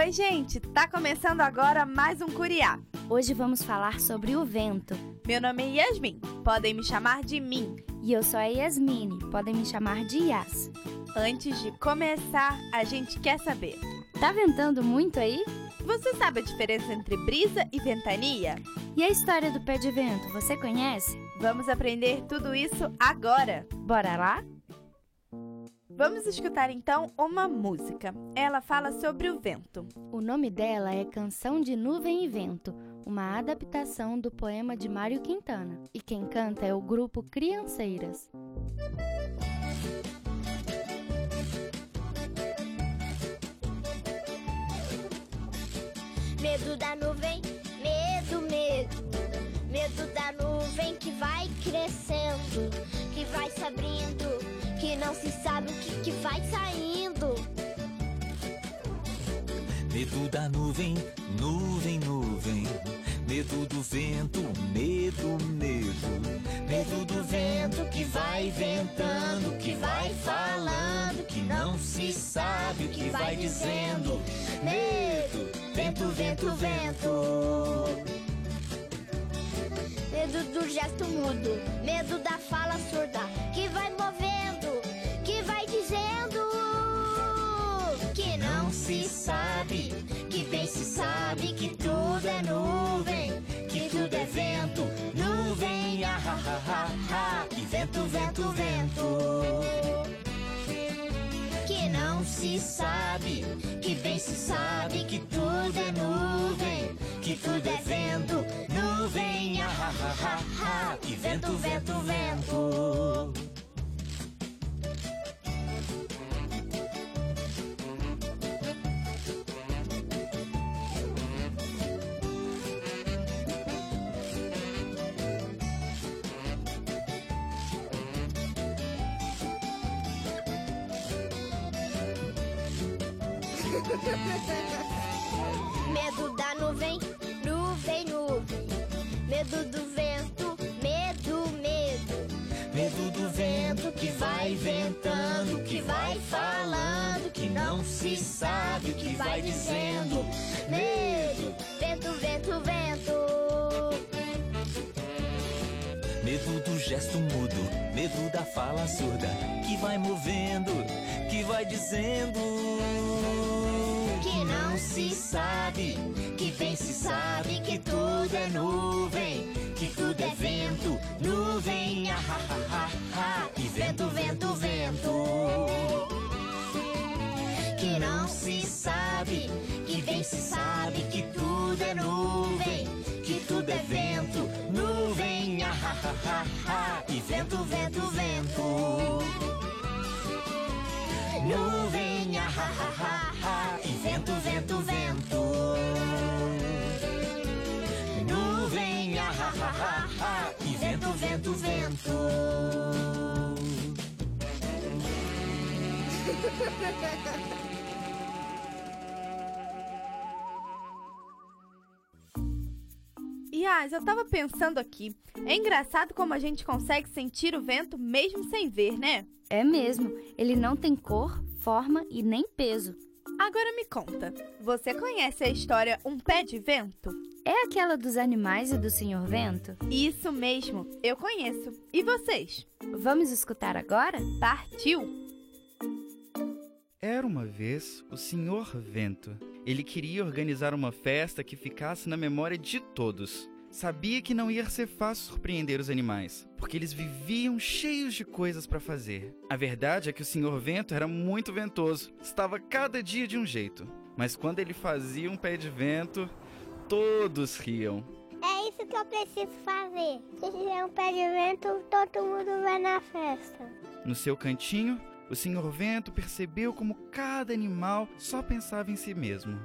Oi, gente! Tá começando agora mais um Curiá. Hoje vamos falar sobre o vento. Meu nome é Yasmin, podem me chamar de Min. E eu sou a Yasmine, podem me chamar de Yas. Antes de começar, a gente quer saber: Tá ventando muito aí? você sabe a diferença entre brisa e ventania? E a história do pé de vento, você conhece? Vamos aprender tudo isso agora! Bora lá? Vamos escutar então uma música. Ela fala sobre o vento. O nome dela é Canção de Nuvem e Vento, uma adaptação do poema de Mário Quintana. E quem canta é o grupo Crianceiras. Medo da nuvem, medo, medo. Medo da nuvem que vai crescendo, que vai se abrindo, não se sabe o que, que vai saindo. Medo da nuvem, nuvem, nuvem. Medo do vento, medo, medo. Medo do vento que vai ventando, que vai falando, que não se sabe o que vai dizendo. Medo, vento, vento, vento. Medo do gesto mudo, medo da fala surda, sabe, que bem se sabe que tudo é nuvem, que tudo é vento, nuvem, ah, ah, ah, ah, ah, e vento, vento, vento. que Não se sabe, que bem se sabe que tudo é nuvem, que tudo é vento, nuvem, ah, ah, ah, ah, ah, e vento, vento, vento. Medo da nuvem, nuvem, nuvem. Medo do vento, medo, medo. Medo do vento que vai ventando, que vai falando, que não se sabe o que vai dizendo. Medo, vento, vento, vento. Medo do gesto mudo, medo da fala surda, que vai movendo, que vai dizendo. Não se sabe, que bem se sabe que tudo é nuvem, que tudo é vento, nuvem, ah, ah, ah, ah, e vento, vento, vento. Que não se sabe, que bem se sabe que tudo é nuvem, que tudo é vento, nuvem, ah, ah, ah, ah, e vento, vento, vento. Vento, vento, vento. Yas, eu tava pensando aqui. É engraçado como a gente consegue sentir o vento mesmo sem ver, né? É mesmo, ele não tem cor, forma e nem peso. Agora me conta, você conhece a história Um Pé de Vento? É aquela dos animais e do Senhor Vento? Isso mesmo, eu conheço. E vocês? Vamos escutar agora? Partiu! Era uma vez o Senhor Vento. Ele queria organizar uma festa que ficasse na memória de todos. Sabia que não ia ser fácil surpreender os animais, porque eles viviam cheios de coisas para fazer. A verdade é que o Senhor Vento era muito ventoso, estava cada dia de um jeito. Mas quando ele fazia um pé de vento, todos riam. É isso que eu preciso fazer. Se tiver um pé de vento, todo mundo vai na festa. No seu cantinho, o Senhor Vento percebeu como cada animal só pensava em si mesmo.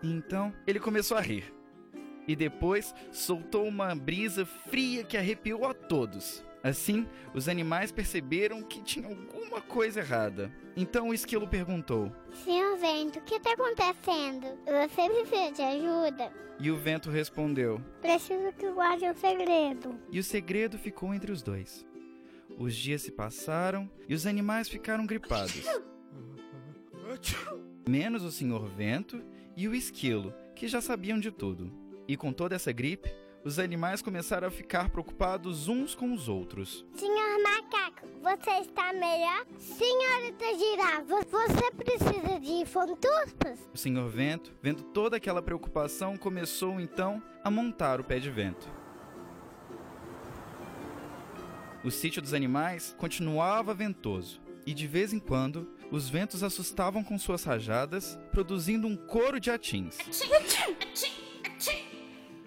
E então ele começou a rir. E depois soltou uma brisa fria que arrepiou a todos. Assim, os animais perceberam que tinha alguma coisa errada. Então o esquilo perguntou: Senhor Vento, o que está acontecendo? Você precisa de ajuda? E o vento respondeu: Preciso que guarde um segredo. E o segredo ficou entre os dois. Os dias se passaram e os animais ficaram gripados. Menos o senhor vento e o esquilo, que já sabiam de tudo. E com toda essa gripe, os animais começaram a ficar preocupados uns com os outros. Senhor Macaco, você está melhor? Senhorita Girafa, você precisa de fontuspas? O senhor vento, vendo toda aquela preocupação, começou então a montar o pé de vento. O sítio dos animais continuava ventoso e de vez em quando os ventos assustavam com suas rajadas, produzindo um coro de atins.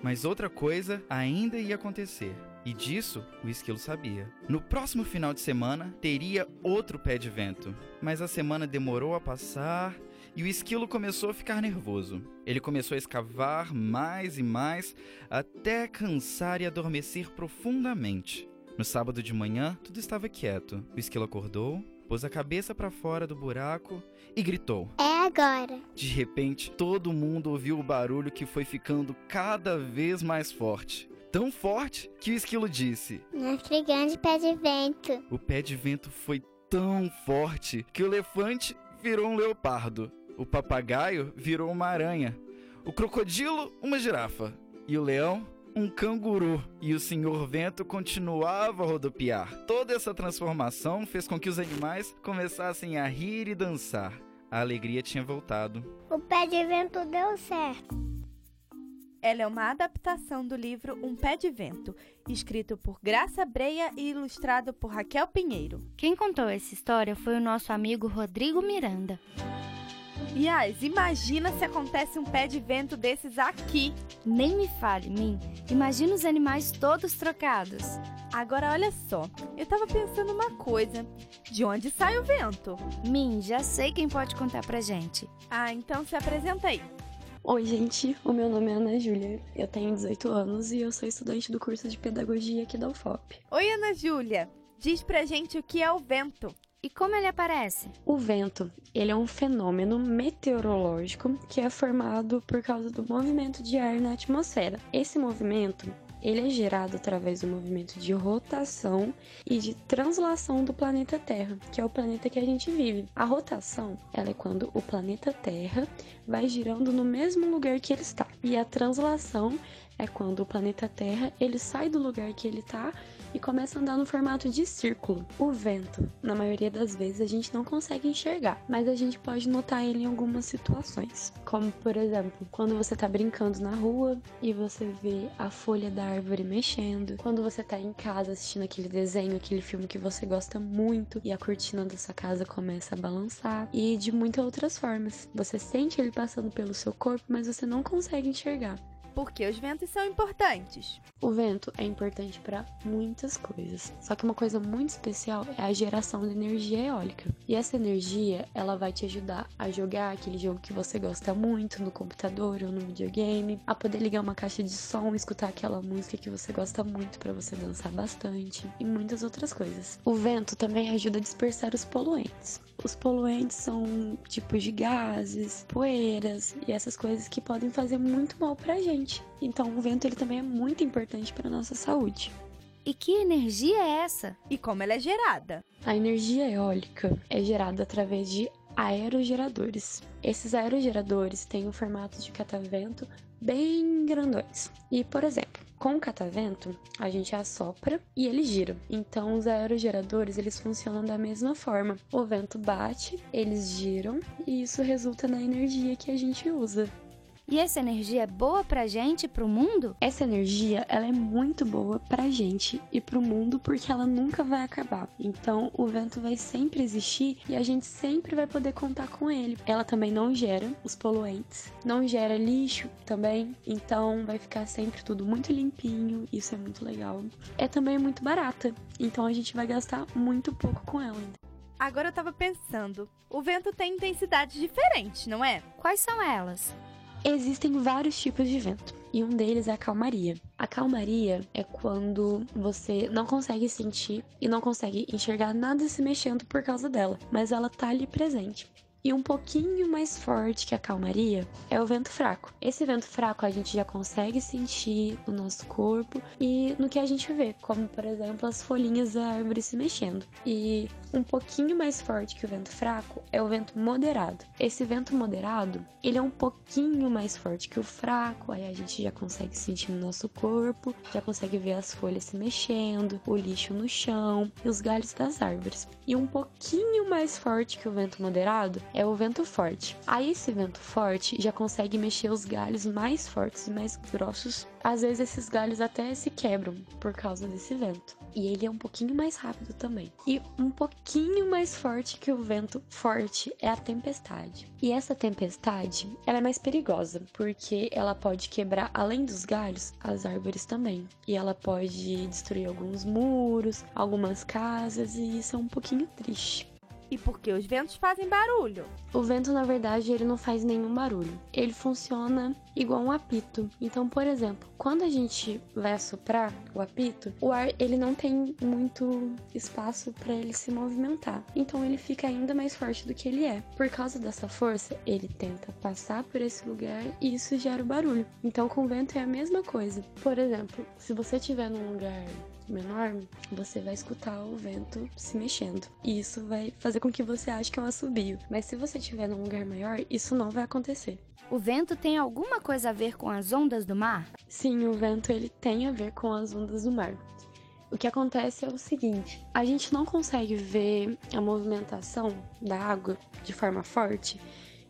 Mas outra coisa ainda ia acontecer. E disso o esquilo sabia. No próximo final de semana teria outro pé de vento. Mas a semana demorou a passar e o esquilo começou a ficar nervoso. Ele começou a escavar mais e mais até cansar e adormecer profundamente. No sábado de manhã, tudo estava quieto. O esquilo acordou, pôs a cabeça para fora do buraco e gritou. É agora. De repente, todo mundo ouviu o barulho que foi ficando cada vez mais forte. Tão forte que o esquilo disse. Nosso gigante pé de vento. O pé de vento foi tão forte que o elefante virou um leopardo. O papagaio virou uma aranha. O crocodilo, uma girafa. E o leão, um canguru e o senhor vento continuava a rodopiar. Toda essa transformação fez com que os animais começassem a rir e dançar. A alegria tinha voltado. O pé de vento deu certo. Ela é uma adaptação do livro Um Pé de Vento, escrito por Graça Breia e ilustrado por Raquel Pinheiro. Quem contou essa história foi o nosso amigo Rodrigo Miranda. Yas, imagina se acontece um pé de vento desses aqui. Nem me fale, Min. Imagina os animais todos trocados. Agora olha só, eu tava pensando uma coisa. De onde sai o vento? Min, já sei quem pode contar pra gente. Ah, então se apresenta aí. Oi, gente. O meu nome é Ana Júlia. Eu tenho 18 anos e eu sou estudante do curso de pedagogia aqui da UFOP. Oi, Ana Júlia. Diz pra gente o que é o vento. E como ele aparece? O vento, ele é um fenômeno meteorológico que é formado por causa do movimento de ar na atmosfera. Esse movimento, ele é gerado através do movimento de rotação e de translação do planeta Terra, que é o planeta que a gente vive. A rotação, ela é quando o planeta Terra vai girando no mesmo lugar que ele está. E a translação é quando o planeta Terra, ele sai do lugar que ele está e começa a andar no formato de círculo. O vento, na maioria das vezes, a gente não consegue enxergar, mas a gente pode notar ele em algumas situações. Como, por exemplo, quando você está brincando na rua e você vê a folha da árvore mexendo, quando você está em casa assistindo aquele desenho, aquele filme que você gosta muito e a cortina da sua casa começa a balançar, e de muitas outras formas. Você sente ele passando pelo seu corpo, mas você não consegue enxergar. Porque os ventos são importantes. O vento é importante para muitas coisas. Só que uma coisa muito especial é a geração de energia eólica. E essa energia, ela vai te ajudar a jogar aquele jogo que você gosta muito no computador ou no videogame, a poder ligar uma caixa de som, escutar aquela música que você gosta muito para você dançar bastante e muitas outras coisas. O vento também ajuda a dispersar os poluentes. Os poluentes são tipos de gases, poeiras e essas coisas que podem fazer muito mal pra gente. Então o vento ele também é muito importante para nossa saúde. E que energia é essa? E como ela é gerada? A energia eólica é gerada através de aerogeradores. Esses aerogeradores têm o formato de catavento bem grandões. E, por exemplo, com o catavento, a gente assopra e ele gira. Então, os aerogeradores, eles funcionam da mesma forma. O vento bate, eles giram e isso resulta na energia que a gente usa. E essa energia é boa pra gente e pro mundo? Essa energia, ela é muito boa pra gente e pro mundo porque ela nunca vai acabar. Então, o vento vai sempre existir e a gente sempre vai poder contar com ele. Ela também não gera os poluentes, não gera lixo também, então vai ficar sempre tudo muito limpinho, isso é muito legal. É também muito barata, então a gente vai gastar muito pouco com ela. Agora eu tava pensando, o vento tem intensidades diferentes, não é? Quais são elas? Existem vários tipos de vento e um deles é a calmaria. A calmaria é quando você não consegue sentir e não consegue enxergar nada se mexendo por causa dela, mas ela tá ali presente. E um pouquinho mais forte que a calmaria é o vento fraco. Esse vento fraco a gente já consegue sentir no nosso corpo e no que a gente vê, como por exemplo as folhinhas da árvore se mexendo. E um pouquinho mais forte que o vento fraco é o vento moderado. Esse vento moderado, ele é um pouquinho mais forte que o fraco, aí a gente já consegue sentir no nosso corpo, já consegue ver as folhas se mexendo, o lixo no chão e os galhos das árvores. E um pouquinho mais forte que o vento moderado é o vento forte. Aí esse vento forte já consegue mexer os galhos mais fortes e mais grossos. Às vezes esses galhos até se quebram por causa desse vento. E ele é um pouquinho mais rápido também. E um pouquinho mais forte que o vento forte é a tempestade. E essa tempestade, ela é mais perigosa, porque ela pode quebrar além dos galhos as árvores também. E ela pode destruir alguns muros, algumas casas e isso é um pouquinho triste. E por que os ventos fazem barulho? O vento, na verdade, ele não faz nenhum barulho. Ele funciona igual um apito. Então, por exemplo, quando a gente vai assoprar o apito, o ar ele não tem muito espaço para ele se movimentar. Então, ele fica ainda mais forte do que ele é. Por causa dessa força, ele tenta passar por esse lugar e isso gera o barulho. Então, com o vento é a mesma coisa. Por exemplo, se você estiver num lugar menor, você vai escutar o vento se mexendo. E isso vai fazer com que você ache que é um assobio. Mas se você estiver num lugar maior, isso não vai acontecer. O vento tem alguma coisa a ver com as ondas do mar? Sim, o vento ele tem a ver com as ondas do mar. O que acontece é o seguinte: a gente não consegue ver a movimentação da água de forma forte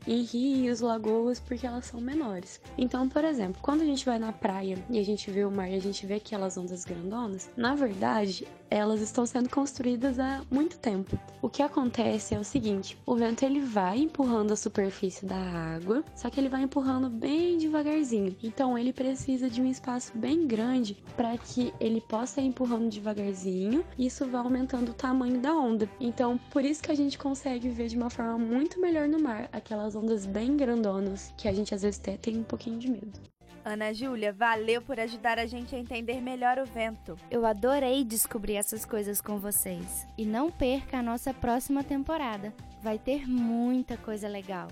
em rios, lagoas, porque elas são menores. Então, por exemplo, quando a gente vai na praia e a gente vê o mar e a gente vê aquelas ondas grandonas, na verdade, elas estão sendo construídas há muito tempo. O que acontece é o seguinte: o vento ele vai empurrando a superfície da água, só que ele vai empurrando bem devagarzinho. Então ele precisa de um espaço bem grande para que ele possa ir empurrando devagarzinho. E isso vai aumentando o tamanho da onda. Então por isso que a gente consegue ver de uma forma muito melhor no mar aquelas ondas bem grandonas que a gente às vezes até tem um pouquinho de medo. Ana Júlia, valeu por ajudar a gente a entender melhor o vento. Eu adorei descobrir essas coisas com vocês. E não perca a nossa próxima temporada. Vai ter muita coisa legal.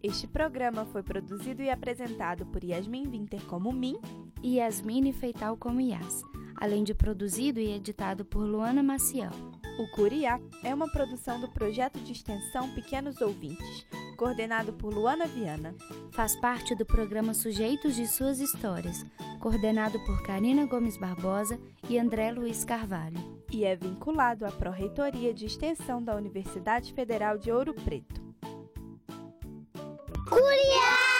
Este programa foi produzido e apresentado por Yasmin Winter como Min e Yasmine Feital como Yas, além de produzido e editado por Luana Maciel. O Curiá é uma produção do projeto de extensão Pequenos Ouvintes, coordenado por Luana Viana. Faz parte do programa Sujeitos de Suas Histórias, coordenado por Karina Gomes Barbosa e André Luiz Carvalho. E é vinculado à Pró-Reitoria de Extensão da Universidade Federal de Ouro Preto. Curiá!